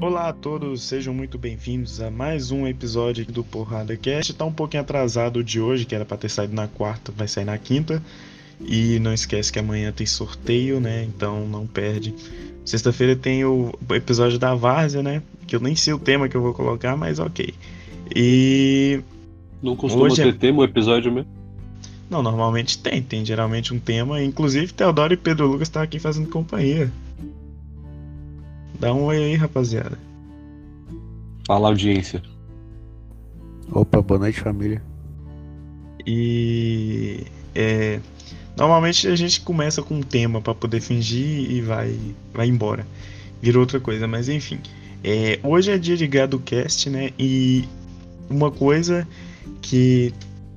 Olá a todos, sejam muito bem-vindos a mais um episódio do Porrada Cast. Tá um pouquinho atrasado de hoje, que era para ter saído na quarta, vai sair na quinta. E não esquece que amanhã tem sorteio, né? Então não perde. Sexta-feira tem o episódio da Várzea, né? Que eu nem sei o tema que eu vou colocar, mas ok. E. Não costuma Hoje é- ter tema o episódio mesmo? Não, normalmente tem, tem geralmente um tema. Inclusive, Teodoro e Pedro Lucas estão aqui fazendo companhia. Dá um oi aí, rapaziada. Fala audiência. Opa, boa noite, família. E é, normalmente a gente começa com um tema pra poder fingir e vai, vai embora. Vira outra coisa, mas enfim. É, hoje é dia de gado cast, né? E uma coisa que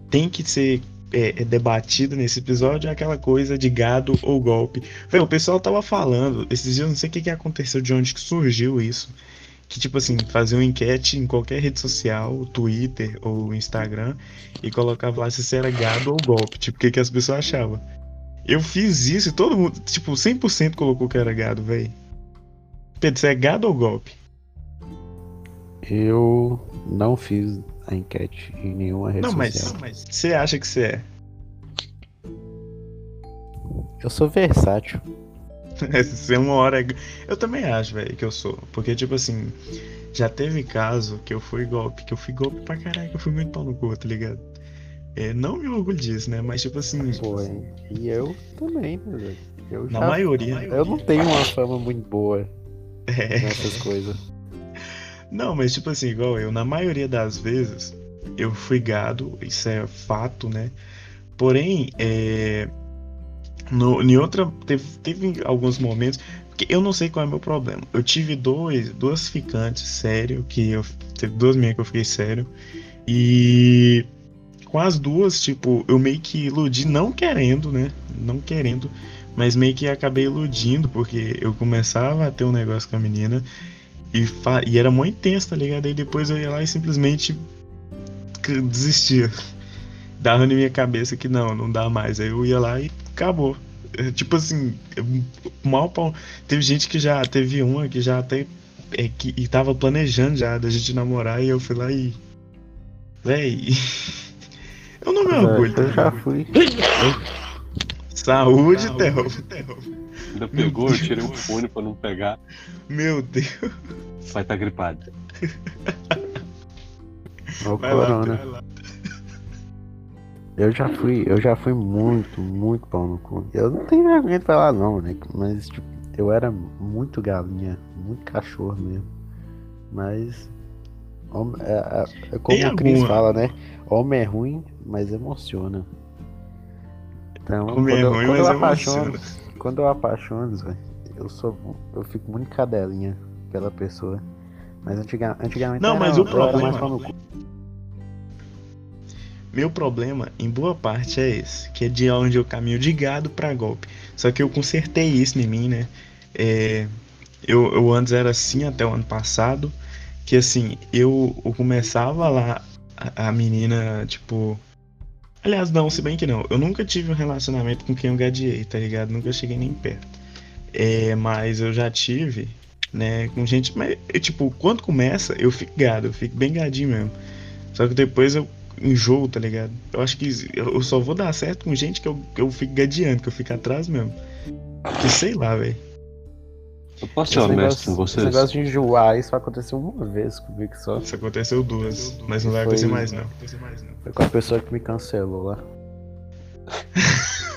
tem que ser é, é debatida nesse episódio é aquela coisa de gado ou golpe. Véi, o pessoal tava falando, esses dias não sei o que, que aconteceu, de onde que surgiu isso. Que tipo assim, fazer uma enquete em qualquer rede social, Twitter ou Instagram, e colocava lá se era gado ou golpe, tipo, o que, que as pessoas achavam. Eu fiz isso e todo mundo, tipo, 100% colocou que era gado, velho. Pedro, você é gado ou golpe? Eu não fiz a enquete em nenhuma rede Não, mas social. mas você acha que você é? Eu sou versátil. Se é uma hora. Eu também acho, velho, que eu sou. Porque, tipo assim, já teve caso que eu fui golpe, que eu fui golpe pra caralho, que eu fui muito pau no cu, tá ligado? É, não me orgulho disso, né? Mas, tipo assim, Pô, e eu também, né, velho? Eu na já- maioria. Eu não tenho uma fama muito boa É. nessas coisas. Não, mas tipo assim, igual eu, na maioria das vezes, eu fui gado, isso é fato, né? Porém, é. No, em outra. Teve, teve alguns momentos. Porque eu não sei qual é o meu problema. Eu tive dois, duas ficantes, sério, que eu. Teve duas minhas que eu fiquei sério. E. Com as duas, tipo, eu meio que iludi, não querendo, né? Não querendo. Mas meio que acabei iludindo, porque eu começava a ter um negócio com a menina. E, fa- e era muito intenso, tá ligado? Aí depois eu ia lá e simplesmente desistia. Dava na minha cabeça que não, não dá mais. Aí eu ia lá e acabou. É, Tipo assim, eu- mal pau. Teve gente que já. Teve uma que já até. É, que, e tava planejando já da gente namorar e eu fui lá e. Véi. Eu não me orgulho, tá eu já fui. Saúde, Theo. Ainda pegou, eu tirei o fone pra não pegar. Meu Deus. Vai estar gripado. Ó, o Vai lá, corona. Eu já fui, eu já fui muito, muito pau no cu. Eu não tenho vergonha de falar não, né? Mas tipo, eu era muito galinha, muito cachorro mesmo. Mas é, é- é como Tem o Cris alguma- fala, né? Homem é ruim, mas emociona. Então, Homem quando, é eu, ruim, quando eu apaixono, quando eu apaixono, eu sou, eu fico muito cadelinha pela pessoa. Mas antiga, antigamente Não, mas o eu era problema-. Meu problema, em boa parte, é esse, que é de onde eu caminho de gado pra golpe. Só que eu consertei isso em mim, né? É, eu, eu antes era assim até o ano passado, que assim, eu, eu começava lá, a, a menina, tipo. Aliás, não, se bem que não. Eu nunca tive um relacionamento com quem eu gadiei, tá ligado? Nunca cheguei nem perto. É, mas eu já tive, né, com gente. Mas, tipo, quando começa, eu fico gado, eu fico bem gadinho mesmo. Só que depois eu enjoo, tá ligado? Eu acho que eu só vou dar certo com gente que eu, que eu fico gadeando, que eu fico atrás mesmo. Que sei lá, velho. Eu posso ser honesto com negócio, vocês? esse negócio de enjoar, isso aconteceu uma vez comigo só. Isso aconteceu duas, mas não vai acontecer mais não. Foi com a pessoa que me cancelou lá.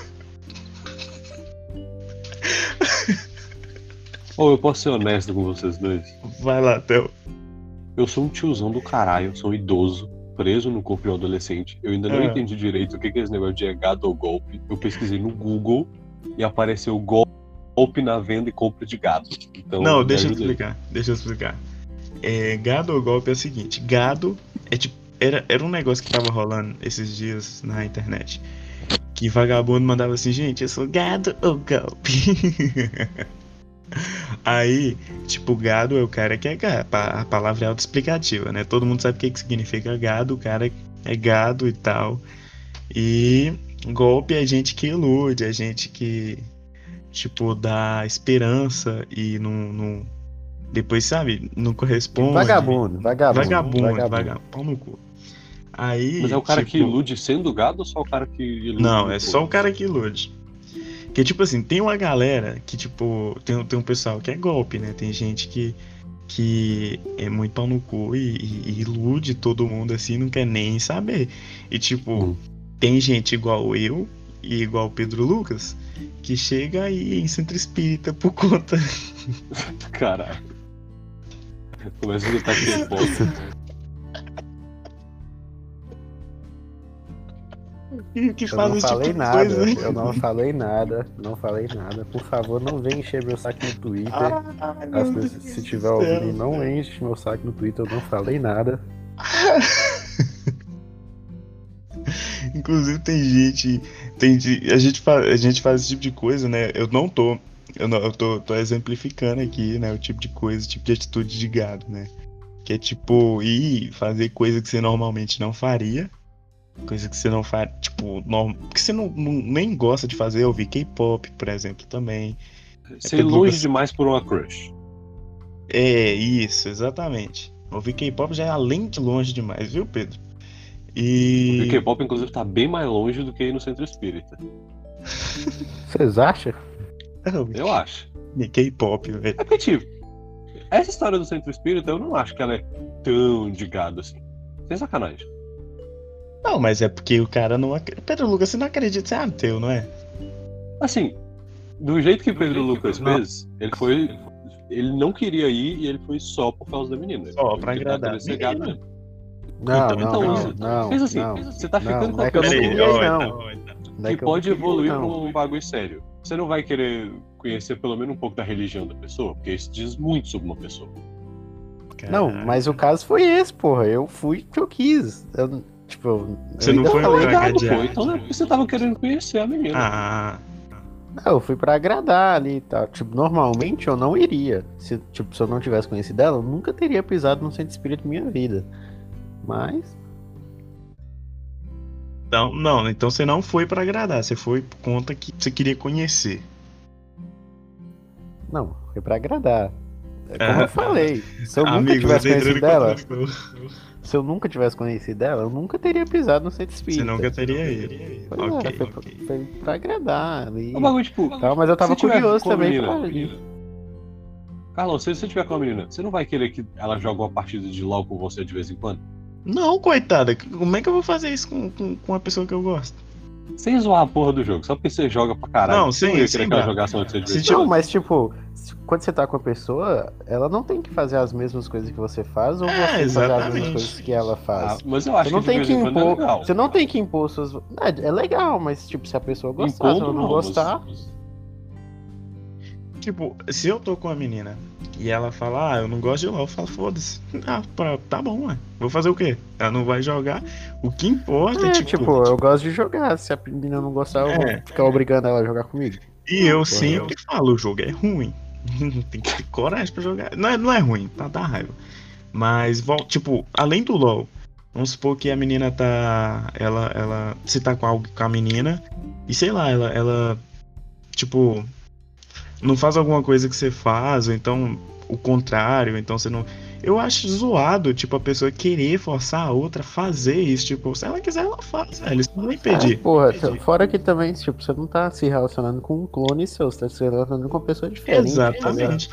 Ou eu posso ser honesto com vocês dois? Vai lá, Theo. Eu sou um tiozão do caralho, sou um idoso, preso no corpo de um adolescente. Eu ainda não É. entendi direito o que que é esse negócio de é gado ou golpe. Eu pesquisei no Google e apareceu gol- golpe na venda e compra de gado. Então, Não, deixa eu explicar. Deixa eu explicar. É, gado ou golpe é o seguinte: gado é tipo. Era, era um negócio que tava rolando esses dias na internet. Que vagabundo mandava assim, gente, eu sou gado ou golpe? Aí, tipo, gado é o cara que é gado. A palavra é autoexplicativa, né? Todo mundo sabe o que, que significa gado, o cara é gado e tal. E golpe é gente que ilude, é gente que, tipo, dá esperança e não, não, Depois, sabe, não corresponde. Vagabundo, vagabundo. Vagabundo, vagabundo. vagabundo. Pau no cu. Aí. Mas é o cara que tipo, ilude sendo gado ou só o cara que ilude? Não, é só o cara que ilude. Que tipo assim, tem uma galera que, tipo, tem, tem um pessoal que é golpe, né? Tem gente que, que é muito pau no cu e, e- e ilude todo mundo assim, não quer nem saber. E tipo, Hum. tem gente igual eu e igual o Pedro Lucas que chega aí em centro espírita por conta Caralho. Começa a gritar aquele ponto. que, que Eu não esse falei tipo nada, coisa. eu não falei nada, não falei nada. Por favor, não venha encher meu saco no Twitter. Deus pessoas, se tiver ouvindo, não enche meu saco no Twitter, eu não falei nada. Inclusive tem gente, tem de- a gente faz, a gente faz esse tipo de coisa, né? Eu não tô, eu não, eu tô, tô exemplificando aqui, né, o tipo de coisa, o tipo de atitude de gado, né? Que é tipo ir fazer coisa que você normalmente não faria, coisa que você não faz, tipo, norm, que você não, não- nem gosta de fazer, ouvir K-pop, por exemplo, também. Ser Pedro longe Lucas. demais por uma crush. É, isso, exatamente. Ouvir K-pop já é além de longe demais, viu, Pedro? O E K-pop, inclusive, tá bem mais longe do que ir no centro espírita. Vocês acham? Eu acho. K-pop, velho. É porque, tipo, essa história do centro espírita, eu não acho que ela é tão de gado assim. Sem sacanagem. Não, mas é porque o cara não acredita. Pedro Lucas, você não acredita, você é ateu, não é? Assim, do jeito que Pedro Lucas fez, ele foi. Ele não queria ir e ele foi só por causa da menina. Só Ele pra agradar querendo Não, Então- não, então, não, isso- não, Pensa assim, não. você tá Não, ficando com não a é que eu não não. Não que que eu pode não evoluir não. pra um bagulho sério. Você não vai querer conhecer pelo menos um pouco da religião da pessoa, porque isso diz muito sobre uma pessoa. Não, mas o caso foi esse, porra. Eu fui porque eu quis. Eu, tipo, eu Você não ainda foi falei, pra Gado gadear. foi, então é porque você tava querendo conhecer a menina. Ah, Não, eu fui pra agradar ali e tal. Tipo, normalmente eu não iria. Se, tipo, se eu não tivesse conhecido ela, eu nunca teria pisado no centro espírita na minha vida. Mas, então, não, então você não foi pra agradar, você foi por conta que você queria conhecer. não, foi pra agradar. É como Ah. eu falei. Se eu nunca Amigo, tivesse você tá conhecido entrando em ela, contradição. se eu nunca tivesse conhecido ela, eu nunca teria pisado no centro Você nunca teria ido. Pois é, Ok, foi, ok. foi pra agradar ali. É um bagulho, tipo, Tal, mas eu tava curioso também menina, pra ir. Carlão, se você tiver com a menina, você não vai querer que ela jogue uma partida de LOL com você de vez em quando? Não, coitada, como é que eu vou fazer isso com, com, com uma pessoa que eu gosto? Sem zoar a porra do jogo, só porque você joga pra caralho. Não, você sem- querer que ela jogasse de Se. Não, mas tipo, se- quando você tá com a pessoa, ela não tem que fazer as mesmas coisas que você faz ou É, você fazer as mesmas coisas que ela faz. Ah, mas eu acho Você não que tem que é impor. legal. Você não tem que impor suas. É, é legal, mas tipo, se a pessoa gostar, se Impondo, ela não não, gostar. mas- Tipo, se eu tô com a menina e ela fala, ah, eu não gosto de LOL, eu falo, foda-se. Ah, pra- tá bom, ué. Vou fazer o quê? Ela não vai jogar. O que importa é, É, tipo. tipo, eu gosto de jogar. Se a menina não gostar, eu É. vou ficar obrigando ela a jogar comigo. E eu Porra. sempre falo, o jogo é ruim. Tem que ter coragem pra jogar. Não é, não é ruim, tá? Dá raiva. Mas, tipo, além do LoL, vamos supor que a menina tá. Ela. ela você tá com, algo, com a menina e sei lá, ela, ela. Tipo. Não faz alguma coisa que você faz, ou então o contrário, então você não. Eu acho zoado, tipo, a pessoa querer forçar a outra a fazer isso. Tipo, se ela quiser, ela faz, velho. Isso não vai É, impedir. porra, t- fora que também, tipo, você não tá se relacionando com um clone seu, você tá se relacionando com uma pessoa diferente. tá? Exatamente.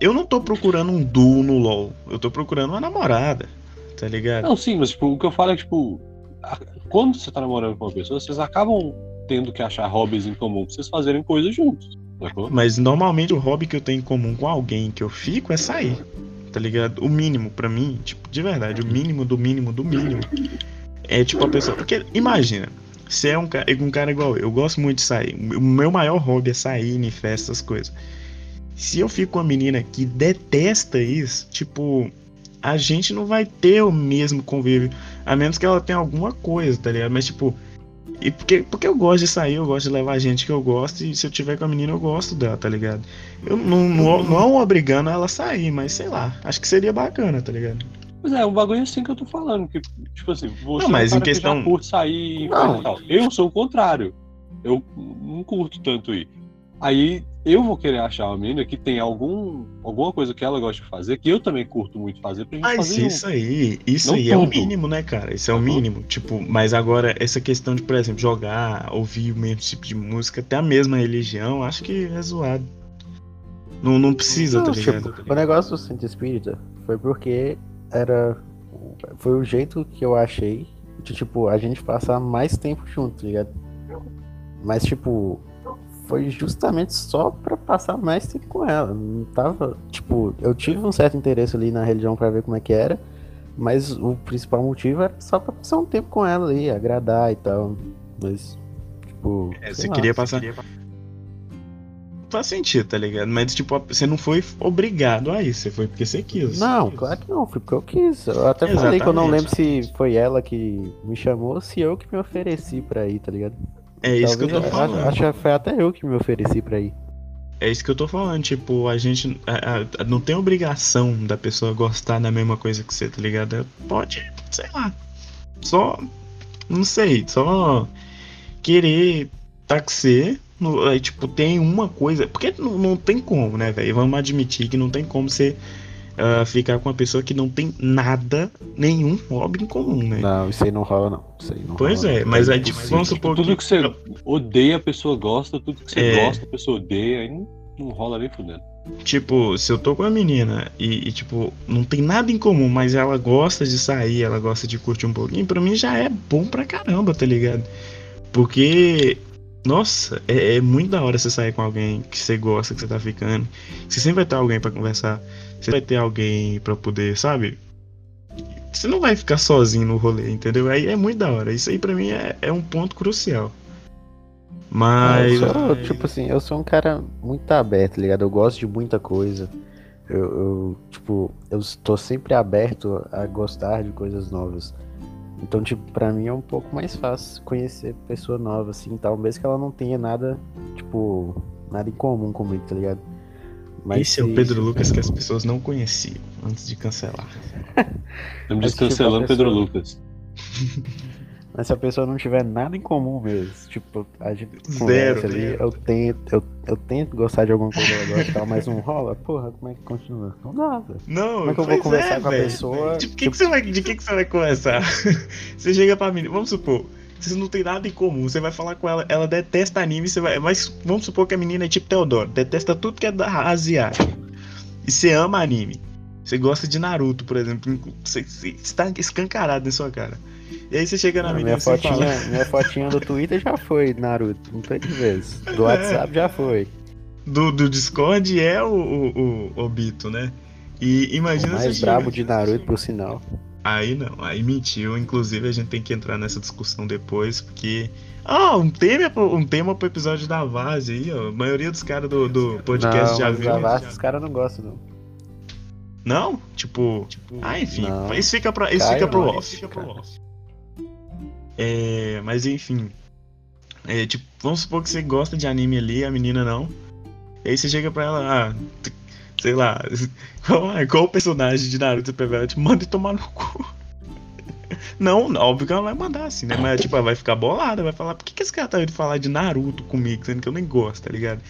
Eu não tô procurando um duo no LoL. Eu tô procurando uma namorada. Tá ligado? Não, sim, mas tipo, o que eu falo é tipo. a- Quando você tá namorando com uma pessoa, vocês acabam tendo que achar hobbies em comum pra vocês fazerem coisas juntos. Sacou? Mas normalmente o hobby que eu tenho em comum com alguém que eu fico é sair. Tá ligado? O mínimo pra mim, tipo, de verdade, o mínimo do mínimo do mínimo. É tipo a pessoa. Porque imagina, você é um, ca- um cara igual eu, eu gosto muito de sair. O meu maior hobby é sair em festas, coisas. Se eu fico com uma menina que detesta isso, tipo, a gente não vai ter o mesmo convívio. A menos que ela tenha alguma coisa, tá ligado? Mas tipo. E porque, porque eu gosto de sair, eu gosto de levar gente que eu gosto, e se eu tiver com a menina, eu gosto dela, tá ligado? Eu não, não, não obrigando ela a sair, mas sei lá, acho que seria bacana, tá ligado? Mas é, um bagulho assim que eu tô falando. Que, tipo assim, você Não, mas é um em questão- que já curte sair Não. e tal. Eu sou o contrário. Eu não curto tanto ir. Aí eu vou querer achar uma menina que tem algum, alguma coisa que ela gosta de fazer, que eu também curto muito fazer, pra gente Mas fazer isso junto. aí, isso Não aí é o tudo. mínimo, né, cara? Isso é o Uhum. mínimo. Tipo, mas agora, essa questão de, por exemplo, jogar, ouvir o mesmo tipo de música, até a mesma religião, acho que é zoado. Não, não precisa, Não, tá tipo, ligado? o negócio do Centro Espírita foi porque era. Foi o jeito que eu achei de, tipo, a gente passar mais tempo junto, tá ligado? Mas, tipo, foi justamente só pra passar mais tempo com ela. Não tava. Tipo, eu tive um certo interesse ali na religião pra ver como é que era. Mas o principal motivo era só pra passar um tempo com ela ali, agradar e tal. Mas, tipo. É, você lá. queria passar. Faz sentido, tá ligado? Mas, tipo, você não foi obrigado a isso, você foi porque você quis. Não, claro que não, foi porque eu quis. Eu até falei que eu não lembro se foi ela que me chamou ou se eu que me ofereci pra ir, tá ligado? É isso que eu tô Talvez falando. Acho que foi até eu que me ofereci pra ir. É isso que eu tô falando, tipo, a gente a- a- não tem obrigação da pessoa gostar da mesma coisa que você, tá ligado? É, Pode, sei lá, só, não sei, só querer tá com você, no- tipo, tem uma coisa, porque não, não tem como, né, velho? Vamos admitir que não tem como você ah, ficar com uma pessoa que não tem nada, nenhum hobby em comum, né? Não, isso aí não rola, não. Isso aí não Pois rola, é, não. mas é tipo, vamos supor Tudo que você odeia, a pessoa gosta, tudo que você É. gosta, a pessoa odeia, aí não, não rola nem fudendo. Tipo, se eu tô com a menina e, e, tipo, não tem nada em comum, mas ela gosta de sair, ela gosta de curtir um pouquinho, pra mim já é bom pra caramba, tá ligado? Porque, nossa, é, é muito da hora você sair com alguém que você gosta, que você tá ficando. Você sempre vai ter alguém pra conversar, você vai ter alguém pra poder, sabe? Você não vai ficar sozinho no rolê, entendeu? Aí é muito da hora. Isso aí pra mim é, é um ponto crucial. Mas. Eu sou, tipo assim, eu sou um cara muito aberto, tá ligado? Eu gosto de muita coisa. Eu, eu, tipo, eu estou sempre aberto a gostar de coisas novas. Então, tipo, pra mim é um pouco mais fácil conhecer pessoa nova, assim, tal, mesmo que ela não tenha nada, tipo, nada em comum comigo, tá ligado? Esse é o se- Pedro Lucas que as pessoas não conheciam antes de cancelar. Estamos Mas, tipo, a descancelando Pedro pessoa- Lucas. Mas se a pessoa não tiver nada em comum mesmo, tipo, a gente Zero, ali, eu tento, eu, eu tento gostar de alguma coisa tal, mas não rola, porra, como é que continua? Não dá, velho. Não, Como é que eu vou conversar com a velho. pessoa? Tipo, que que você vai, de que, que você vai conversar? você chega pra menina, vamos supor, vocês não tem nada em comum, você vai falar com ela, ela detesta anime, você vai. Mas vamos supor que a menina é tipo Teodoro, detesta tudo que é da asiático. E você ama anime. Você gosta de Naruto, por exemplo. Você, você está escancarado na sua cara. E aí você chega na Ah, menina minha, você fala. fotinha, minha fotinha do Twitter já foi, Naruto, um tanto de vezes. Do WhatsApp já foi. Do, do Discord é o, o, o, o Bito, né? E O imagina mais você brabo de Naruto, por sinal. Aí não, aí mentiu. Inclusive a gente tem que entrar nessa discussão depois, porque. Ah, um tema, pro- um tema pro episódio da Vase aí, ó. A maioria dos caras do, do podcast não, já viu. Zavascki os caras não gostam, não. Não? Tipo. Ah, enfim. Não. Isso fica, pra, isso Caio fica pro não, off. isso fica pro off. É, mas enfim. É, tipo, vamos supor que você gosta de anime ali, a menina não. E aí você chega pra ela, ah, sei lá, qual, qual o personagem de Naruto pra ela? Tipo, manda tomar no cu. Não, óbvio que ela vai mandar assim, né? Mas tipo, ela vai ficar bolada, vai falar, por que, que esse cara tá indo falar de Naruto comigo, sendo que eu nem gosto, tá ligado?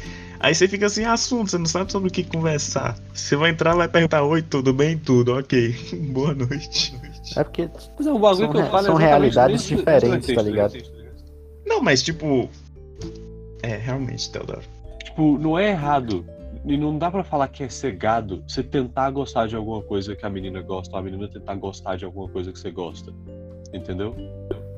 Aí você fica assim, assunto, você não sabe sobre o que conversar. Você vai entrar e perguntar, oi, tudo bem? Tudo, ok. Boa noite. É porque Mas é um bagulho São que eu falo são realidades nesse- diferentes, nesse tá ligado? Não, mas tipo. É, realmente, Teodoro. Tipo, não é errado. E não dá pra falar que é cegado você tentar gostar de alguma coisa que a menina gosta, ou a menina tentar gostar de alguma coisa que você gosta. Entendeu?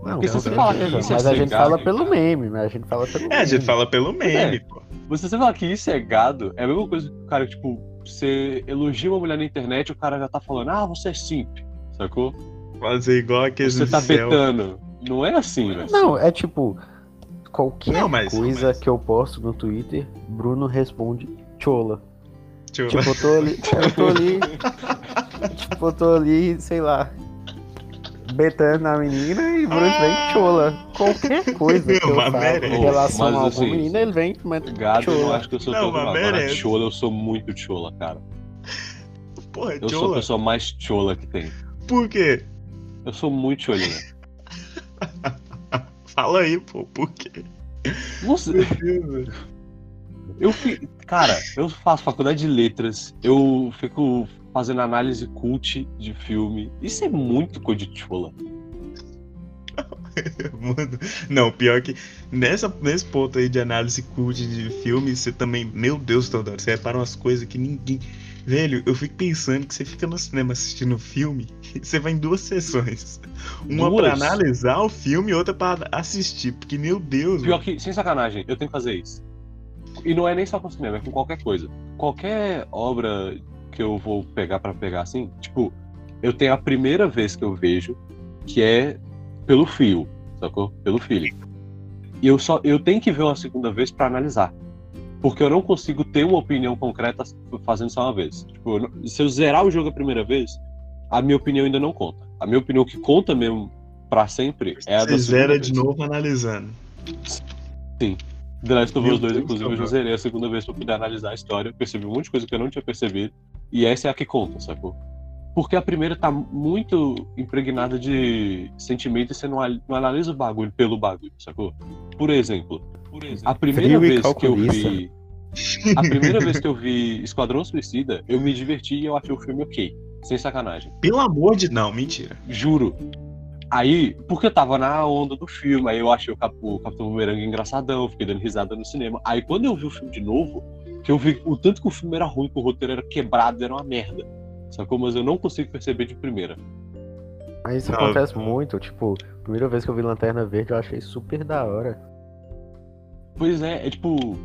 Não, Porque se você falar que isso é mas a gente fala pelo cara. meme, né? A gente fala pelo É, meme. a gente fala pelo meme, É. pô. Você você falar que isso é gado, é a mesma coisa que o cara, tipo, você elogia uma mulher na internet e o cara já tá falando, ah, você é simp, sacou? Fazer igual aqueles Você tá incel. betando. Não é assim, velho. Não, é tipo, qualquer Não, mas- coisa mas- que eu posto no Twitter, Bruno responde chola. Eu- Tipo, eu tô ali, eu tô ali, tipo, eu tô ali, sei lá, betando na menina e Bruno vem chola. Qualquer coisa que eu Mas falo merece. em relação Mas, a alguma assim, menina, ele vem manda Gado, eu chola. acho que eu sou Não, todo mas. Agora, chola, eu sou muito chola, cara. Porra, Eu sou a Chola. pessoa mais chola que tem. Por quê? Eu sou muito cholinha. Fala aí, pô, por quê? Você... Eu fi... Cara, eu faço faculdade de letras, eu fico fazendo análise cult de filme. Isso é muito coisa de chola. Mano, não, pior que nessa, nesse ponto aí de análise cult de filme, você também, meu Deus, Teodoro, você repara umas coisas que ninguém. Velho, eu fico pensando que você fica no cinema assistindo filme, você vai em duas sessões. Uma Duas? pra analisar o filme e outra pra assistir, porque, meu Deus. Pior mano. que, sem sacanagem, eu tenho que fazer isso. E não é nem só com cinema, é com qualquer coisa. Qualquer obra que eu vou pegar pra pegar assim, tipo, eu tenho a primeira vez que eu vejo, que é pelo fio, sacou? Pelo feeling. E eu só eu tenho que ver uma segunda vez pra analisar. Porque eu não consigo ter uma opinião concreta fazendo só uma vez. Tipo, eu não- se eu zerar o jogo a primeira vez, a minha opinião ainda não conta. A minha opinião que conta mesmo pra sempre é a da Você zera segunda de vez. novo analisando. The Last of Us 2, Deus, inclusive, eu já zerei a segunda vez pra poder analisar a história. Percebi um monte de coisa que eu não tinha percebido. E essa é a que conta, sacou? Porque a primeira tá muito impregnada de sentimento e você não, não analisa o bagulho pelo bagulho, sacou? Por exemplo, a primeira Frio e vez que eu vi. A primeira vez que eu vi Esquadrão Suicida, eu me diverti e eu achei o filme ok. Sem sacanagem. Pelo amor de. Não, mentira. Juro. Aí, porque eu tava na onda do filme, aí eu achei o, Cap o Capitão Boomerang engraçadão, fiquei dando risada no cinema. Aí quando eu vi o filme de novo, que eu vi o tanto que o filme era ruim, que o roteiro era quebrado, era uma merda. Sacou? Mas eu não consigo perceber de primeira. Mas isso Não, acontece muito, tipo, primeira vez que eu vi Lanterna Verde eu achei super da hora. Pois é, é tipo.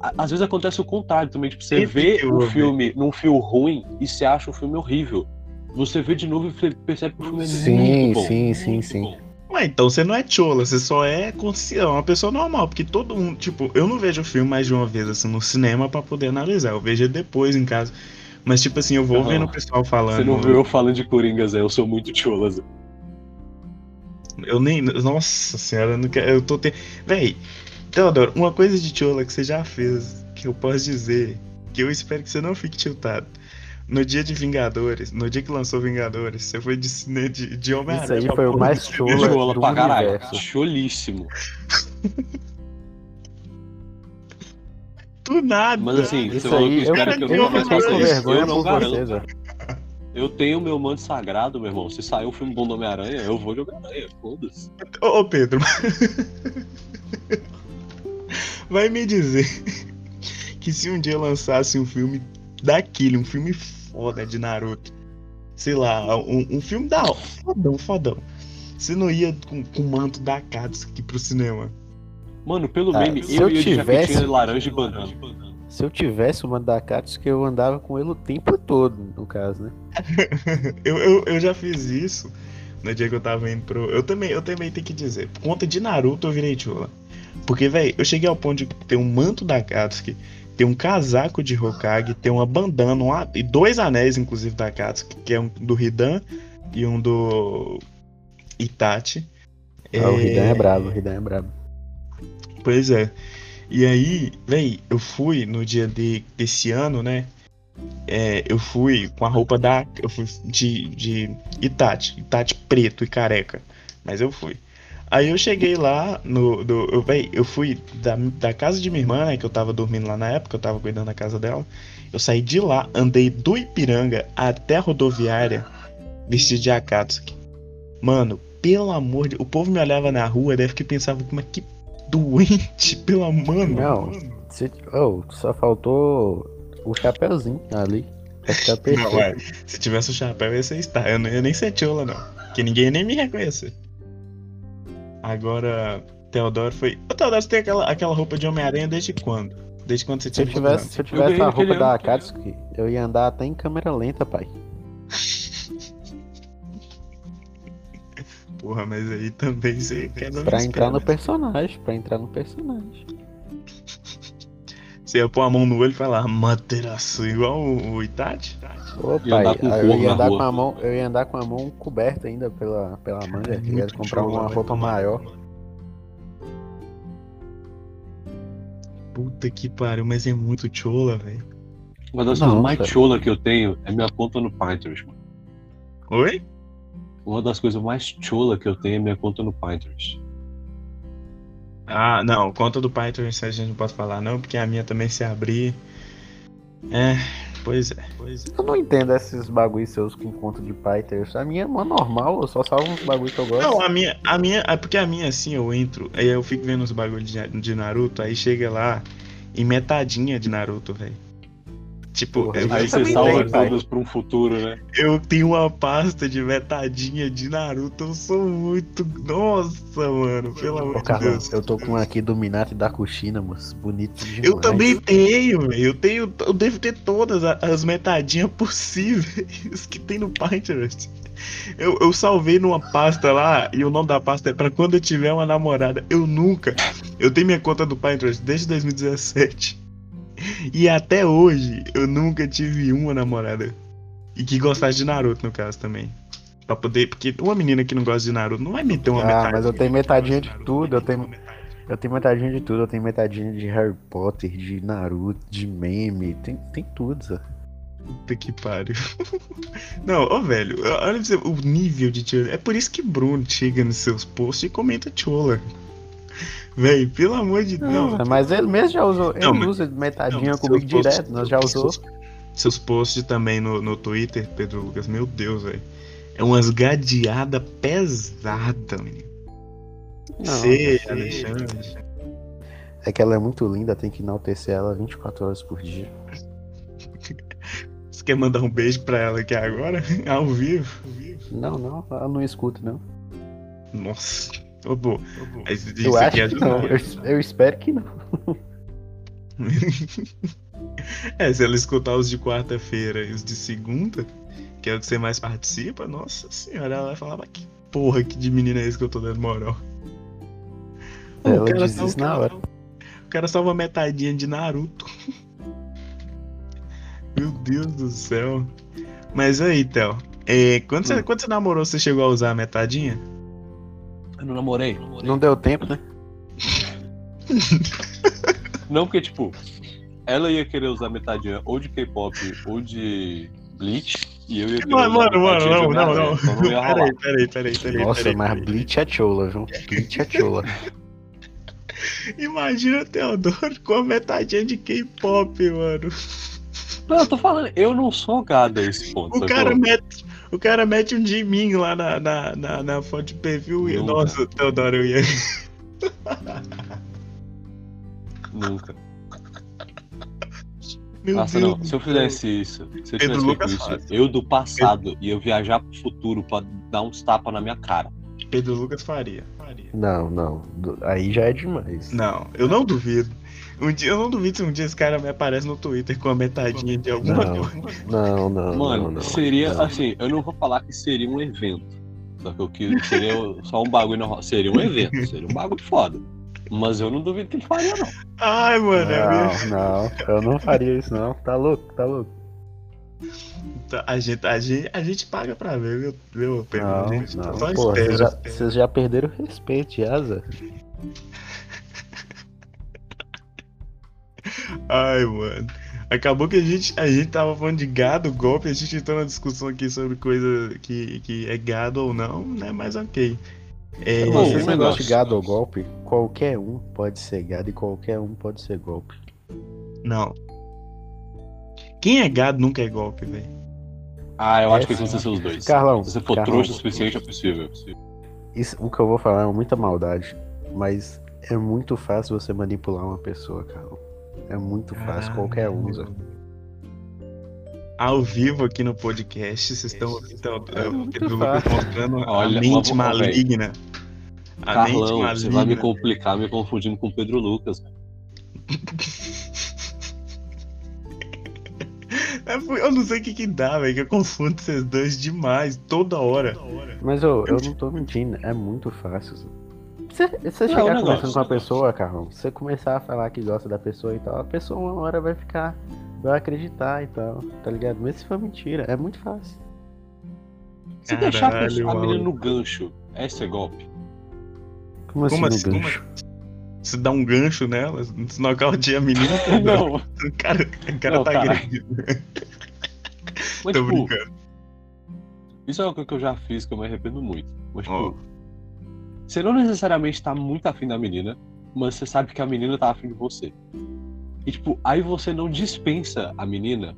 a- Às vezes acontece o contrário também. Tipo, você Sempre vê houve. filme num fio ruim e você acha o filme horrível. Você vê de novo e você percebe que o filme é Sim, muito bom. sim, sim, muito sim. bom. Ué, então você não é chola, você só é consciente, uma pessoa normal, porque todo mundo, tipo, eu não vejo o filme mais de uma vez assim no cinema pra poder analisar, eu vejo ele depois em casa. Mas tipo assim, eu vou Aham. vendo o pessoal falando. Você não viu eu falando de Coringa, Zé? Eu sou muito chola, Zé. Eu nem, nossa senhora, eu não quero, eu tô te... Véi, Teodoro, uma coisa de chola que você já fez, que eu posso dizer, que eu espero que você não fique tiltado. No dia de Vingadores, no dia que lançou Vingadores, você foi de, cine- de, de Homem-Aranha. Isso aí foi o mais chola. Chola do pra caralho. universo. Cholíssimo. Do nada. Mas assim, você Isso falou que aí, eu, cara que eu eu não Eu garanto. Eu tenho meu manto sagrado, meu irmão. Se sair um filme bom do Homem-Aranha, eu vou de Homem-Aranha. Foda-se. Ô, ô, Pedro. Vai me dizer que se um dia lançasse um filme daquele, um filme foda de Naruto, sei lá, um, um filme da hora, fodão, fodão. Você não ia com, com o manto da Katsuki pro cinema. Mano, pelo Ah, meme, se eu eu tivesse- jaquetinha laranja e banana. Se eu tivesse o mano da Katsuki, eu andava com ele o tempo todo, no caso, né? Eu, eu, eu já fiz isso no dia que eu tava indo pro. Eu também, eu também tenho que dizer, por conta de Naruto eu virei chula. Porque, velho, eu cheguei ao ponto de ter um manto da Katsuki, ter um casaco de Hokage, ter uma bandana, uma- e dois anéis, inclusive, da Katsuki, que é um do Hidan e um do Itachi. Ah, o Ridan é brabo, o Ridan é brabo. Pois é. E aí, véi, eu fui no dia de, desse ano, né? É, eu fui com a roupa da. Eu fui de, de Itachi, Itachi preto e careca. Mas eu fui. Aí eu cheguei lá no. Do, eu, véi, eu fui da, da casa de minha irmã, né? Que eu tava dormindo lá na época, eu tava cuidando da casa dela. Eu saí de lá, andei do Ipiranga até a rodoviária vestido de Akatsuki. Mano, pelo amor de. O povo me olhava na rua, deve que pensava, como é que doente, pelo amor. Não, se, oh, só faltou o chapeuzinho ali. Não, ué, se tivesse o chapéu, ia ser Star. Eu não ia nem ser Tiola, não. Que ninguém nem me reconhecer. Agora, Teodoro foi. Ô, Teodoro, você tem aquela, aquela roupa de Homem-Aranha desde quando? Desde quando você Se eu tinha tivesse, se eu tivesse a naquele roupa da. Akatsuki, eu ia andar até em câmera lenta, pai. Porra, mas aí também você quebra Pra entrar no pernas. personagem, pra entrar no personagem. Você ia pôr a mão no olho e falar Materaçu, igual o, o Itachi? Ô, Ia pai, eu ia andar com a mão, eu ia andar com a mão coberta ainda pela, pela manga, eu ia Muito comprar uma roupa tomar. maior. Puta que pariu, mas é muito chola, velho. Uma das coisas mais chola que eu tenho é minha conta no Pinterest, mano. Oi? Uma das coisas mais chola que eu tenho é minha conta no Pinterest. Ah, não, conta do Pinterest a gente não pode falar não, porque a minha também se abrir. É, pois é, pois é. Eu não entendo esses bagulhos seus com conta de Pinterest. A minha é mó normal, eu só salvo uns bagulhos que eu gosto. Não, a minha, a minha, é porque a minha assim, eu entro, aí eu fico vendo os bagulhos de, de Naruto, aí chega lá em metadinha de Naruto, velho. Tipo, Porra, eu, Aí você salva todas pra um futuro, né? eu tenho uma pasta de metadinha de Naruto, eu sou muito. Nossa, mano, pelo amor de Deus. eu tô com aqui do Minato e da Kushina, moço. Bonito demais. Eu também tenho, velho. Eu tenho. Eu devo ter todas a- as metadinhas possíveis que tem no Pinterest. Eu, eu salvei numa pasta lá e o nome da pasta é pra quando eu tiver uma namorada. Eu nunca. Eu tenho minha conta do Pinterest desde 2017. E até hoje eu nunca tive uma namorada. E que gostasse de Naruto, no caso também. Pra poder. Porque uma menina que não gosta de Naruto não vai meter uma Ah, metadinha. mas eu tenho metadinha de tudo, eu tenho- Eu tenho metadinha de tudo, eu tenho metadinha de Harry Potter, de Naruto, de meme, tem, tem tudo, Zé. Puta que pariu. Não, ô velho, olha o nível de. É por isso que Bruno chega nos seus posts e comenta chola. Véi, pelo amor de Deus. Não, mas ele mesmo já usou, ele Não, usa metadinha Não, comigo posts- direto, nós já usou. Seus, seus posts também no, no Twitter, Pedro Lucas, meu Deus, velho. É umas gadeadas pesadas, menino. Você, é- Alexandre. É que ela é muito linda, tem que enaltecer ela 24 horas por dia. Você quer mandar um beijo pra ela aqui agora? Ao vivo? Não, não, ela não escuta, não. Nossa. Ô. Mas isso Eu acho é que não, eu, eu espero que não. É, se ela escutar os de quarta-feira e os de segunda, que é o que você mais participa, nossa senhora, ela vai falar, mas que porra que de menina é esse que eu tô dando moral? O Ela cara diz salva- isso na hora. O cara salva metadinha de Naruto. Meu Deus do céu. Mas aí, Theo, é, quando, você, Hum. quando você namorou, você chegou a usar a metadinha? Eu não namorei. Não deu tempo, né? Não, porque, tipo, ela ia querer usar metadinha ou de K-pop ou de Bleach, e eu ia querer Mano, usar mano, mano, não, não, não. Então. Peraí, peraí, peraí, peraí. Nossa, peraí, mas. Bleach é chola, viu? Bleach é chola. Imagina o Theodoro com a metadinha de K-pop, mano. Não, eu tô falando, eu não sou gado a esse ponto. O cara mete, o cara mete um de mim lá na, na, na, na foto de perfil e. Nunca. Nossa, Teodoro, eu ia. Nunca. Meu Nossa, Deus não. Se eu fizesse isso, se eu Pedro tivesse feito isso, faz. eu do passado ia viajar pro futuro pra dar uns tapas na minha cara. Pedro Lucas faria. faria. Não, não. Aí já é demais. Não, eu não duvido. Um dia, eu não duvido se um dia esse cara me aparece no Twitter com a metadinha de alguma Não. coisa. Não, não, Mano, não, não. seria não. assim, eu não vou falar que seria um evento. Só que eu quis, seria só um bagulho normal. Seria um evento, seria um bagulho foda. Mas eu não duvido que ele faria, não. Ai, mano, é mesmo. Não, eu não faria isso não. Tá louco, tá louco. Tá, A gente, a, gente, a gente paga pra ver, viu, viu Pedro? Não, não. só Pô, espera. vocês já, vocês já perderam o respeito, Zé. Ai, mano. Acabou que a gente, a gente tava falando de gado, golpe, a gente entrou na discussão aqui sobre coisa que, que é gado ou não, né? Mas ok. É, um esse negócio negócio. de gado ou golpe, qualquer um pode ser gado e qualquer um pode ser golpe. Não. Quem é gado nunca é golpe, velho. Ah, eu acho que tem que ser os dois. Carlão, Se você for Carlão, trouxa o suficiente, é possível. Isso, o que eu vou falar é muita maldade, mas é muito fácil você manipular uma pessoa, cara. É muito fácil, qualquer um, Zé. Ao vivo aqui no podcast, vocês estão então, É Pedro Lucas fácil. mostrando Olha, a mente maligna. A mente Carlão, você vai me maligna. complicar me confundindo com o Pedro Lucas. É, Eu não sei o que que dá, velho, que eu confundo vocês dois demais, toda hora. Mas eu, eu não tô mentindo, é muito fácil. Você, você Não, chegar o conversando negócio- com a pessoa, Carlão, você começar a falar que gosta da pessoa e tal, a pessoa uma hora vai ficar, vai acreditar e tal, tá ligado? Mesmo se for mentira, é muito fácil. Se deixar a, pessoa, a menina no gancho, é ser golpe. Como assim Como no assim? gancho? Se dá um gancho nela, se nocauteia a menina, Não, o cara, o cara Não, tá cara. agredindo. mas Tô tipo, brincando. isso é uma coisa que eu já fiz que eu me arrependo muito. Mas, tipo, Ó. você não necessariamente tá muito afim da menina, mas você sabe que a menina tá afim de você. E, tipo, aí você não dispensa a menina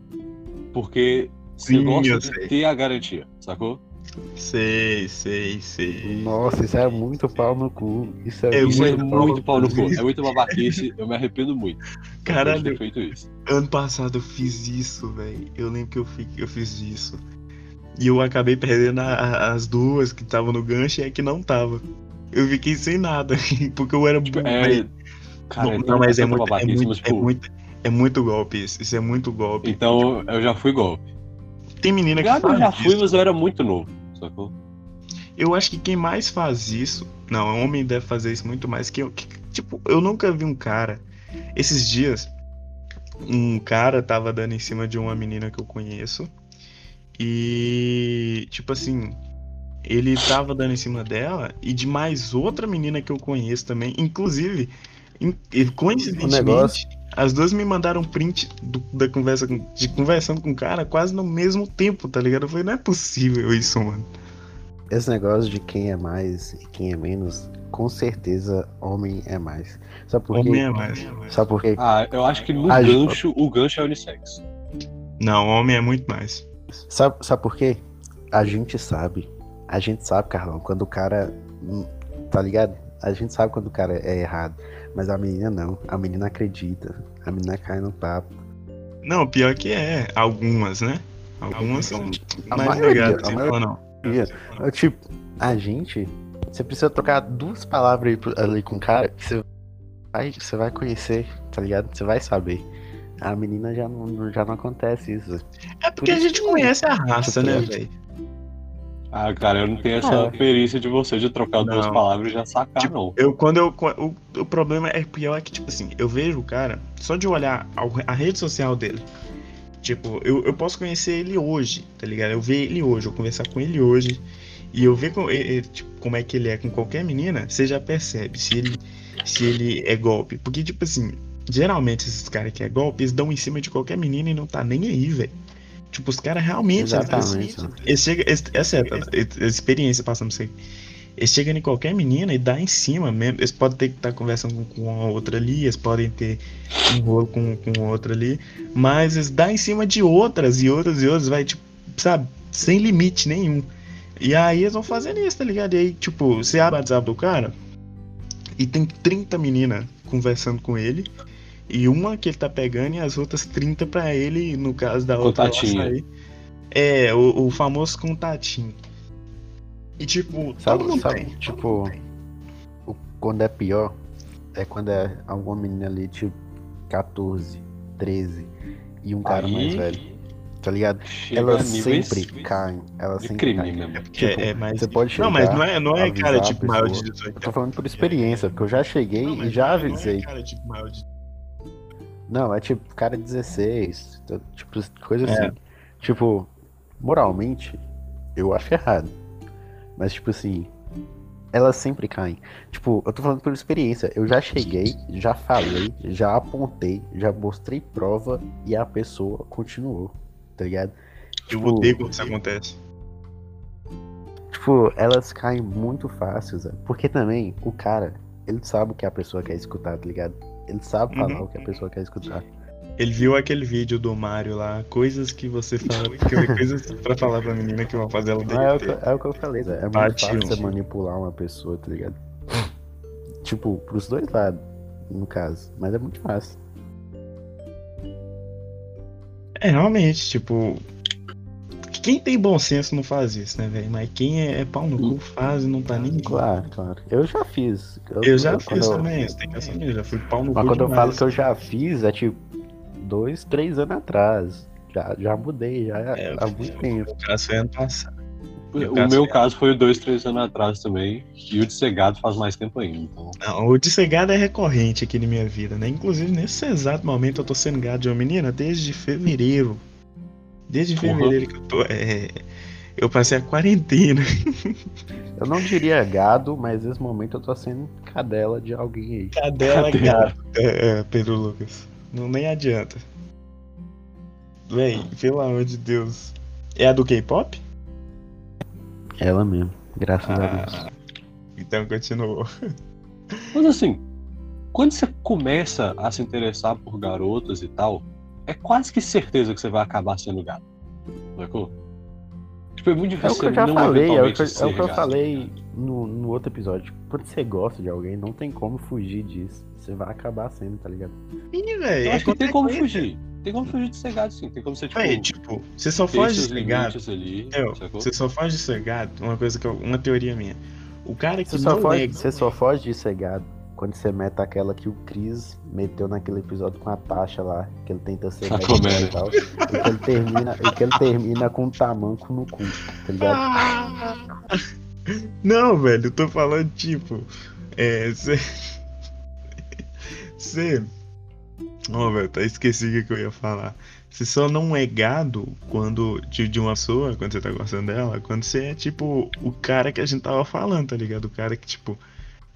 porque você Sim, gosta eu de sei. ter a garantia, sacou? Sei, sei, sei. Nossa, isso é muito pau no cu. Isso é, É Isso é muito muito pau no cu. É muito babaquice. Eu me arrependo muito de ter Caralho, feito isso. ano passado eu fiz isso, velho. Eu lembro que eu, fi- eu fiz isso. E eu acabei perdendo a- a- as duas que estavam no gancho e a que não tava. Eu fiquei sem nada, porque eu era Tipo, é. Cara, não, é não, mas é muito, é, muito, é, tipo, muito, é muito golpe isso. Isso é muito golpe. Então eu já fui golpe. Tem menina que eu faz já fui, mas eu era muito novo, sacou? Eu acho que quem mais faz isso. Não, homem deve fazer isso muito mais que eu. que- tipo, eu nunca vi um cara. Esses dias, um cara tava dando em cima de uma menina que eu conheço. E. Tipo assim. Ele tava dando em cima dela e de mais outra menina que eu conheço também. Inclusive, in- e coincidentemente, as duas me mandaram print do- da conversa com- de conversando com o cara quase no mesmo tempo, tá ligado? Eu falei, não é possível isso, mano. Esse negócio de quem é mais e quem é menos, com certeza homem é mais. Sabe por quê? Homem é mais. Sabe por quê? Ah, eu acho que no Ah, gancho, o gancho é unissex. Não, homem é muito mais. Sabe, sabe por quê? A gente sabe. A gente sabe, Carlão, quando o cara. Tá ligado? A gente sabe quando o cara é errado. Mas a menina não. A menina acredita. A menina cai no papo. Não, pior que é. Algumas, né? Algumas são A mais ligadas. Você maioria. não. É, Tipo, a gente. Você precisa trocar duas palavras ali com o cara que você vai, você vai conhecer, tá ligado? Você vai saber. A menina já não, já não acontece isso. É porque Por a gente conhece a raça, tipo, né, velho? Ah, cara, eu não tenho essa perícia de você de trocar duas Não. palavras e já sacar, Tipo, não. Eu, quando eu. O, o problema é pior que, tipo assim, eu vejo o cara só de olhar ao- a rede social dele. Tipo, eu, eu posso conhecer ele hoje, tá ligado? Eu ver ele hoje, eu conversar com ele hoje. E eu ver com, e- e, tipo, como é que ele é com qualquer menina, você já percebe se ele, se ele é golpe. Porque, tipo assim, geralmente esses caras que é golpe, eles dão em cima de qualquer menina e não tá nem aí, velho. Tipo, os caras realmente. Exatamente. Eles, eles chegam, eles- essa é a, a experiência passando isso aí. Eles chegam em qualquer menina e dá em cima mesmo. Eles podem ter que estar conversando com, com a outra ali, eles podem ter um rolo com, com outra ali, mas eles dá em cima de outras e outras e outras, vai, tipo, sabe, sem limite nenhum. E aí eles vão fazendo isso, tá ligado? E aí, tipo, você abre o WhatsApp do cara e tem 30 meninas conversando com ele. E uma que ele tá pegando e as outras 30 pra ele, no caso da outra. Contatinho. É, o, o famoso contatinho. E tipo, Sabe, todo mundo sabe, tem. tipo, o- quando é pior, é quando é alguma menina ali, tipo, 14, 13, e um cara Aí, mais velho, tá ligado? chega Elas a níveis sempre caem, elas de sempre crime caem. mesmo. Tipo, é, é mais. Você pode chegar, Não, mas não é, não é cara tipo maior de pessoa. 18. Eu tô falando por experiência, porque eu já cheguei Não, e já é- Não é avisei. cara tipo maior de Não, é tipo, cara 16, tá- tipo, coisa É. assim. Tipo, moralmente, eu acho errado. Mas, tipo assim, elas sempre caem. Tipo, eu tô falando por experiência. Eu já cheguei, já falei, já apontei, já mostrei prova e a pessoa continuou, tá ligado? Eu Tipo, odeio quando isso acontece. Tipo, elas caem muito fácil, Zé. Porque também, o cara, ele sabe o que a pessoa quer escutar, tá ligado? Ele sabe falar Uhum. o que a pessoa quer escutar. Ele viu aquele vídeo do Mario lá, coisas que você fala, que- coisas pra falar pra menina que vão fazer ela Não, é, o é o que eu falei, Zé. É muito Bate fácil você manipular uma pessoa, tá ligado? tipo, pros dois lados, no caso. Mas é muito fácil. É, realmente, tipo. Quem tem bom senso não faz isso, né, velho? Mas quem é, é pau no cu faz e não tá nem. Claro, claro. Eu já fiz. Eu já quando fiz eu- também, você tem que assumir, já fui pau no Mas cu. quando eu demais. falo que eu já fiz, é tipo dois, três anos atrás. Já, já mudei, já É, há muito tempo. O caso foi ano passado. O caso meu é- caso foi dois, três anos atrás também. E o de cegado faz mais tempo ainda. Então, Não, o de ser gado é recorrente aqui na minha vida, né? Inclusive, nesse exato momento, eu tô sendo gado de uma menina desde fevereiro. Desde Porra. fevereiro que eu tô. É, eu passei a quarentena. Eu não diria gado, mas nesse momento eu tô sendo cadela de alguém aí. Cadela Cadela. gato. É, é, Pedro Lucas. Não nem adianta. Véi, pelo amor de Deus. É a do K-pop? Ela mesmo, graças a Deus. Ah, então continuou. Mas assim, quando você começa a se interessar por garotas e tal, é quase que certeza que você vai acabar sendo gato. Sacou? Tipo, é muito É o difícil que eu já falei, é o que, eu- é o que eu falei no, no outro episódio. Quando você gosta de alguém, não tem como fugir disso. Você vai acabar sendo, tá ligado? Velho. é acho que tem como fugir. Tem como fugir de ser gato, sim. Tem como ser, tipo, Véi, tipo, você só foge de ser gato. limites ali, Eu, você só foge de ser gato, uma coisa que eu, uma teoria minha. O cara que Você só, não foge, é você só foge de ser gado quando você mete aquela que o Chris meteu naquele episódio com a Tasha lá, que ele tenta ser médico e tal. E que ele termina, e que ele termina com um tamanco no cu, tá ligado? Ah! Não, velho, eu tô falando tipo. É. Você. Você. Ó, velho, tá esqueci o que que eu ia falar. Você só não é gado quando. De, de uma pessoa, quando você tá gostando dela, quando você é tipo o cara que a gente tava falando, tá ligado? O cara que, tipo.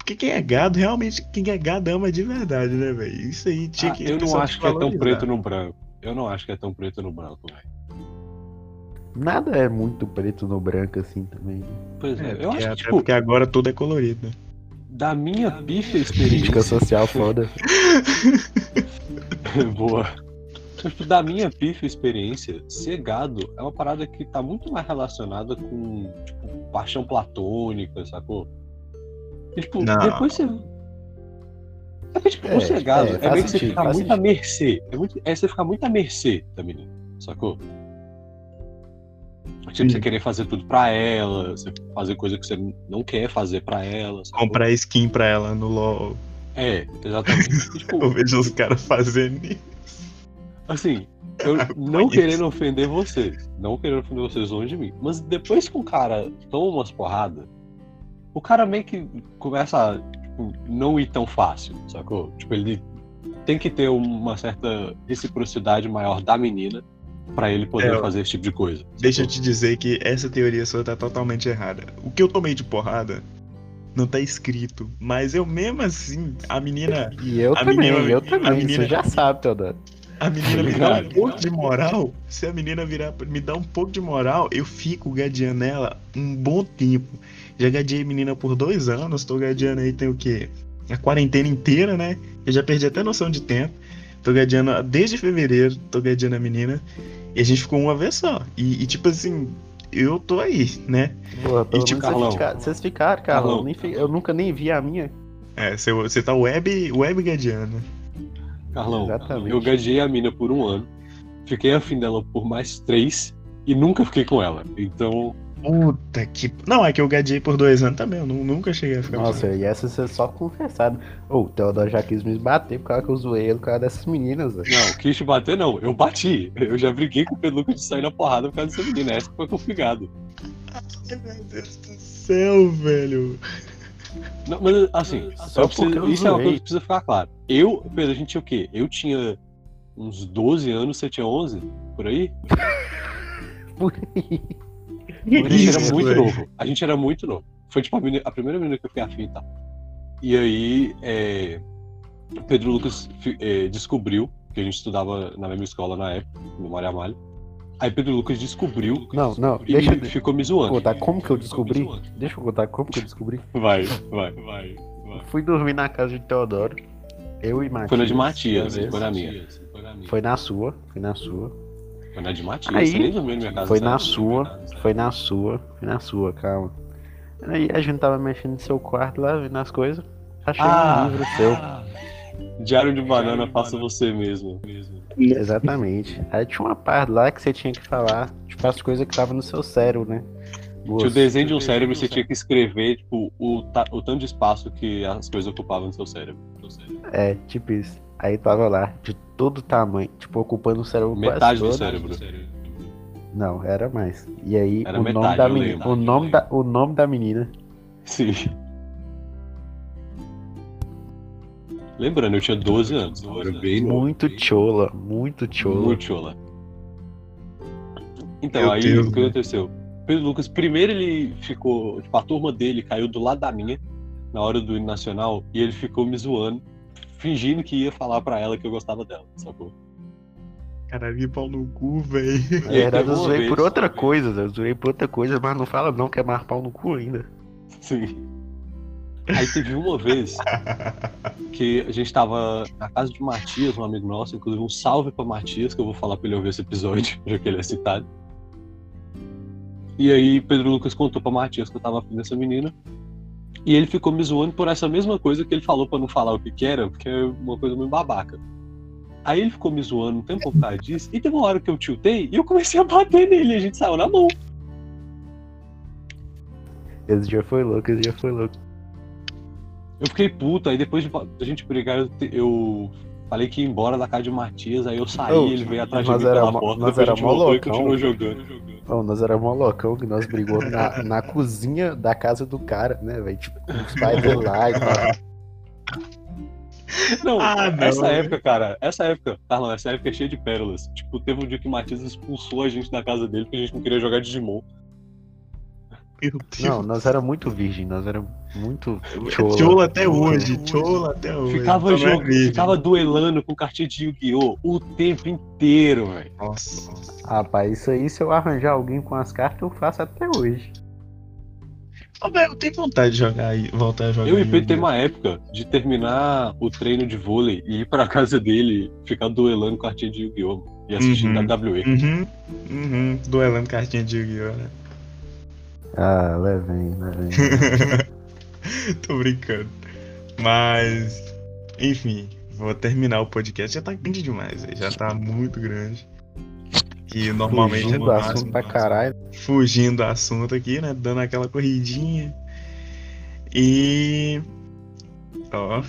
Porque quem é gado, realmente, quem é gado ama de verdade, né, velho? Isso aí tinha Ah, que. eu não acho que é tão preto no branco. Eu não acho que é tão preto no branco, velho. Nada é muito preto no branco assim também. Pois é, É, eu porque, acho que, até tipo, porque agora tudo é colorido, né? da minha Crítica experiência. social foda. Boa. Tipo, da minha pífia experiência, ser gado é uma parada que tá muito mais relacionada com, tipo, paixão platônica, sacou? E, tipo, Não. depois você. É que, tipo, É, o ser gado é, é, meio que você ficar muito à mercê. É, muito, é você ficar muito à mercê da menina, sacou? Tipo, você Sim. querer fazer tudo pra ela, você fazer coisa que você não quer fazer pra ela. sacou? Comprar skin pra ela no LOL. É, exatamente. E, tipo, Eu vejo os caras fazendo isso. Assim, eu não querendo ofender vocês, não querendo ofender vocês longe de mim, mas depois que um cara toma umas porradas, o cara meio que começa a tipo, não ir tão fácil, sacou? Tipo, ele tem que ter uma certa reciprocidade maior da menina pra ele poder É, fazer esse tipo de coisa. Deixa eu sacou? te dizer que essa teoria sua tá totalmente errada. O que eu tomei de porrada não tá escrito. Mas eu mesmo assim, a menina. E eu A também, menina- eu a também. menina- Você já sabe, Teodoro. A menina me dá um pouco de moral. Se a menina virar me dá um pouco de moral, eu fico gadeando ela um bom tempo. Já gadeei menina por dois anos, tô gadeando aí tem o quê? A quarentena inteira, né? Eu já perdi até noção de tempo. Tô gadeando desde fevereiro, tô gadeando a menina. E a gente ficou uma vez só. E, e, tipo assim, eu tô aí, né? Porra, pelo tipo, Carlão. vocês ficaram, vocês ficaram, Carlão. Eu nunca nem vi a minha. É, você, você tá web, web gadeando. Carlão, Exatamente. eu gadeei a mina por um ano, fiquei afim dela por mais três e nunca fiquei com ela. Então, Puta que. Não, é que eu gadei por dois anos também. Eu nu- nunca cheguei a ficar com Nossa, e essa você só confessado. Ô, o Teodoro já quis me bater por causa que eu zoei ele por causa dessas meninas, velho. Não, quis te bater, não. Eu bati. Eu já briguei com o Pedro Lucas de sair na porrada por causa dessa menina. Essa que foi complicado. Ai, meu Deus do céu, velho. Não, mas assim, Só isso é uma zoei. coisa que precisa ficar claro. Eu, Pedro, a gente tinha o quê? Eu tinha uns 12 anos, você tinha 11? Por aí? Por aí. A gente era muito novo. A gente era muito novo. Foi tipo a, menina- a primeira menina que eu fiquei afim e tal. E aí, é, Pedro Lucas é, descobriu, que a gente estudava na mesma escola na época, no Maria Amália. Aí Pedro Lucas descobriu Não, não, e deixa ficou me zoando. contar como que eu descobri. Deixa eu contar como que eu descobri. Vai, vai, vai. Fui dormir na casa de Teodoro. Eu e Matias. Foi na de Matias, foi na minha. Foi na sua, foi na sua. Foi na de Matias, Aí, você nem dormiu na minha casa. Foi sabe? na sua, foi na sua, foi na sua, calma. Aí a gente tava mexendo no seu quarto lá, vendo as coisas. Achei Ah, um livro seu. Diário de banana, faça você mesmo. Exatamente. Aí tinha uma parte lá que você tinha que falar, tipo, as coisas que estavam no seu cérebro, né? Tinha o Moço, desenho de um cérebro e você tinha que escrever, tipo, o, ta- o tanto de espaço que as coisas ocupavam no seu cérebro. É, tipo isso. Aí tava lá, de todo tamanho, tipo, ocupando o cérebro quase Metade do cérebro. Não, era mais. E aí, Era o nome metade, da eu menina. lembro. O nome da, o nome da menina. Sim. Lembrando, eu tinha 12 anos, eu era bem novo. Muito chola, muito chola. Muito chola. Então, Meu aí Deus, o que né? aconteceu? Pedro Lucas, primeiro ele ficou, tipo, a turma dele caiu do lado da minha, na hora do hino nacional, e ele ficou me zoando, fingindo que ia falar pra ela que eu gostava dela, sacou? Caralho, que pau no cu, velho. Na verdade, eu zoei vez- por outra coisa, eu zoei por outra coisa, mas não fala não que é mais pau no cu ainda. Sim. Aí teve uma vez que a gente tava na casa de Matias, um amigo nosso, inclusive um salve pra Matias, que eu vou falar pra ele ouvir esse episódio, já que ele é citado. E aí Pedro Lucas contou pra Matias que eu tava afim dessa menina. E ele ficou me zoando por essa mesma coisa que ele falou pra não falar o que que era, porque é uma coisa muito babaca. Aí ele ficou me zoando um tempo por causa disso, e teve uma hora que eu tiltei e eu comecei a bater nele, e a gente saiu na mão. Esse dia foi louco, esse dia foi louco. Eu fiquei puto, aí depois de a gente brigar, eu, eu falei que ia embora da casa de Matias, aí eu saí, Ô, ele veio atrás de mim era pela mó- porta, nós depois a era gente voltou e loucão. continuou jogando. Nós era mó loucão que nós brigou na, na cozinha da casa do cara, né, velho? Tipo, os pais dele lá e tal. Não, Ah, não, essa época, cara, essa época, Carlão, essa época é cheia de pérolas. Tipo, teve um dia que o Matias expulsou a gente da casa dele porque a gente não queria jogar Digimon. Meu Deus. Não, nós era muito virgem, nós era muito chola. Cholo até hoje, cholo até hoje. Ficava, Então é ficava duelando com cartinha de Yu-Gi-Oh! o tempo inteiro, velho. Nossa. Rapaz, isso aí, se eu arranjar alguém com as cartas, eu faço até hoje. Eu tenho vontade de jogar e voltar a jogar. Eu e Pedro tem uma época de terminar o treino de vôlei e ir pra casa dele ficar duelando cartinha de Yu-Gi-Oh! e assistindo Uhum. WWE. Uhum, uhum. Duelando cartinha de Yu-Gi-Oh! né? Ah, levem, levem. Tô brincando. Mas, enfim, vou terminar o podcast. Já tá grande demais, já tá muito grande. E normalmente é Fugindo no do máximo, assunto pra caralho. fugindo do assunto aqui, né? Dando aquela corridinha. E. Ó.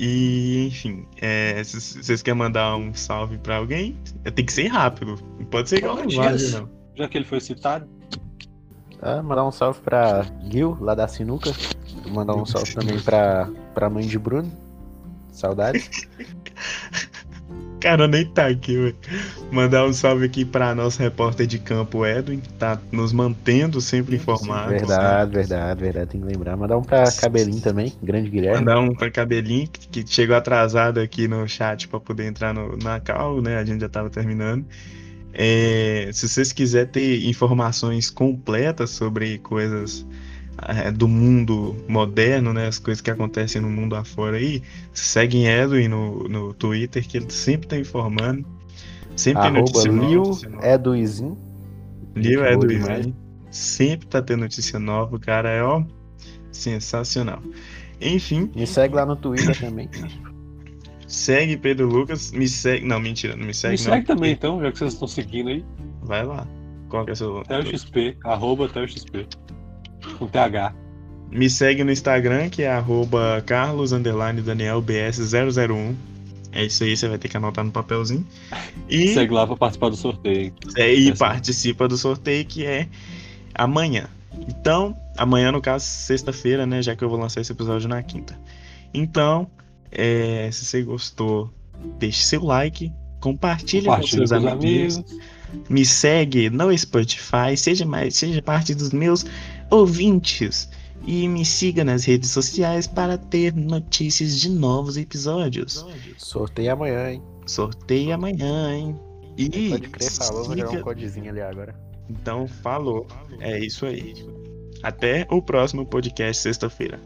E, enfim, é, vocês querem mandar um salve pra alguém, tem que ser rápido. Não pode ser igual Matias. não. Já que ele foi citado, Ah, mandar um salve pra Gil, lá da Sinuca. Mandar um salve também pra, pra mãe de Bruno. Saudades. Cara, nem tá aqui, velho. Mandar um salve aqui pra nosso repórter de campo, Edwin, que tá nos mantendo sempre informados. Verdade, verdade, verdade. Tem que lembrar. Mandar um pra Cabelinho também. Grande Guilherme. Mandar um pra Cabelinho, que chegou atrasado aqui no chat pra poder entrar no, na call, né? A gente já tava terminando. É, se vocês quiserem ter informações completas sobre coisas é, do mundo moderno, né? As coisas que acontecem no mundo afora aí, seguem Edwin no, no Twitter, que ele sempre tá informando. Sempre tem notícia notícia nova. Eduizin. Ivan. Sempre tá tendo notícia nova, o cara é ó, sensacional. Enfim, Me segue lá no Twitter também. segue Pedro Lucas, me segue. Não, mentira, não me segue. me não, segue também então, já que vocês estão seguindo aí. Vai lá. Qual que é o seu. ThelXP, arroba ThelXP. Com TH. Me segue no Instagram, que é arroba Carlos underline Daniel BS 001. É isso aí, você vai ter que anotar no papelzinho. E, Segue lá pra participar do sorteio. é, e participa do sorteio que é amanhã. Então, amanhã, no caso, sexta-feira, né? Já que eu vou lançar esse episódio na quinta. Então, é, se você gostou, deixe seu like, compartilhe com seus com os amigos. amigos. me segue no Spotify, seja mais, seja parte dos meus ouvintes e me siga nas redes sociais para ter notícias de novos episódios. Sorteio amanhã, hein? Sorteio amanhã, hein? E Pode crer, falou. Vou jogar siga- um codezinho ali agora. Então, falou. É isso aí. Até o próximo podcast sexta-feira.